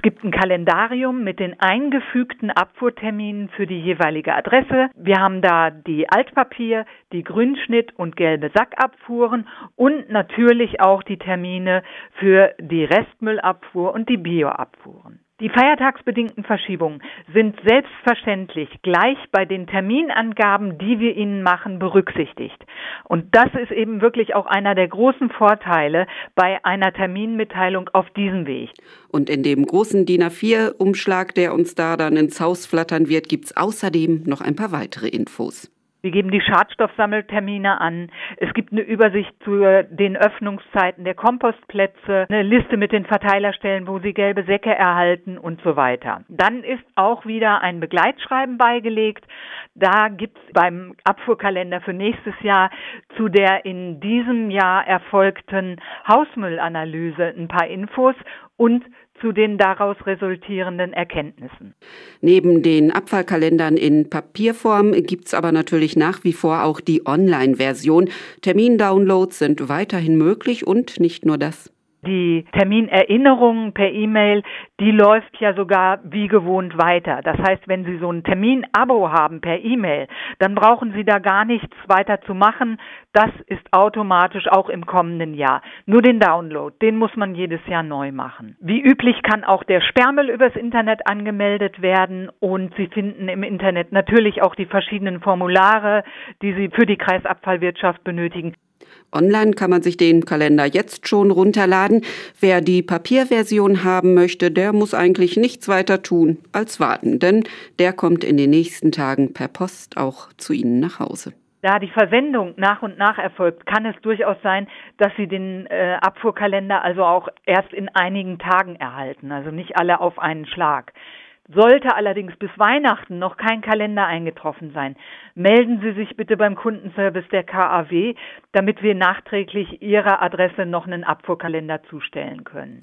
Es gibt ein Kalendarium mit den eingefügten Abfuhrterminen für die jeweilige Adresse. Wir haben da die Altpapier, die Grünschnitt und gelbe Sackabfuhren und natürlich auch die Termine für die Restmüllabfuhr und die Bioabfuhren. Die feiertagsbedingten Verschiebungen sind selbstverständlich gleich bei den Terminangaben, die wir Ihnen machen, berücksichtigt. Und das ist eben wirklich auch einer der großen Vorteile bei einer Terminmitteilung auf diesem Weg. Und in dem großen DIN A4-Umschlag, der uns da dann ins Haus flattern wird, gibt es außerdem noch ein paar weitere Infos. Wir geben die Schadstoffsammeltermine an. Es gibt eine Übersicht zu den Öffnungszeiten der Kompostplätze, eine Liste mit den Verteilerstellen, wo Sie gelbe Säcke erhalten und so weiter. Dann ist auch wieder ein Begleitschreiben beigelegt. Da gibt es beim Abfuhrkalender für nächstes Jahr zu der in diesem Jahr erfolgten Hausmüllanalyse ein paar Infos und zu den daraus resultierenden Erkenntnissen. Neben den Abfallkalendern in Papierform gibt es aber natürlich nach wie vor auch die Online-Version. Termindownloads sind weiterhin möglich und nicht nur das. Die Terminerinnerung per E-Mail, die läuft ja sogar wie gewohnt weiter. Das heißt, wenn Sie so ein Terminabo haben per E-Mail, dann brauchen Sie da gar nichts weiter zu machen. Das ist automatisch auch im kommenden Jahr. Nur den Download, den muss man jedes Jahr neu machen. Wie üblich kann auch der Sperrmüll übers Internet angemeldet werden und Sie finden im Internet natürlich auch die verschiedenen Formulare, die Sie für die Kreisabfallwirtschaft benötigen. Online kann man sich den Kalender jetzt schon runterladen. Wer die Papierversion haben möchte, der muss eigentlich nichts weiter tun als warten, denn der kommt in den nächsten Tagen per Post auch zu Ihnen nach Hause. Da die Versendung nach und nach erfolgt, kann es durchaus sein, dass Sie den äh, Abfuhrkalender also auch erst in einigen Tagen erhalten, also nicht alle auf einen Schlag. Sollte allerdings bis Weihnachten noch kein Kalender eingetroffen sein, melden Sie sich bitte beim Kundenservice der KAW, damit wir nachträglich Ihrer Adresse noch einen Abfuhrkalender zustellen können.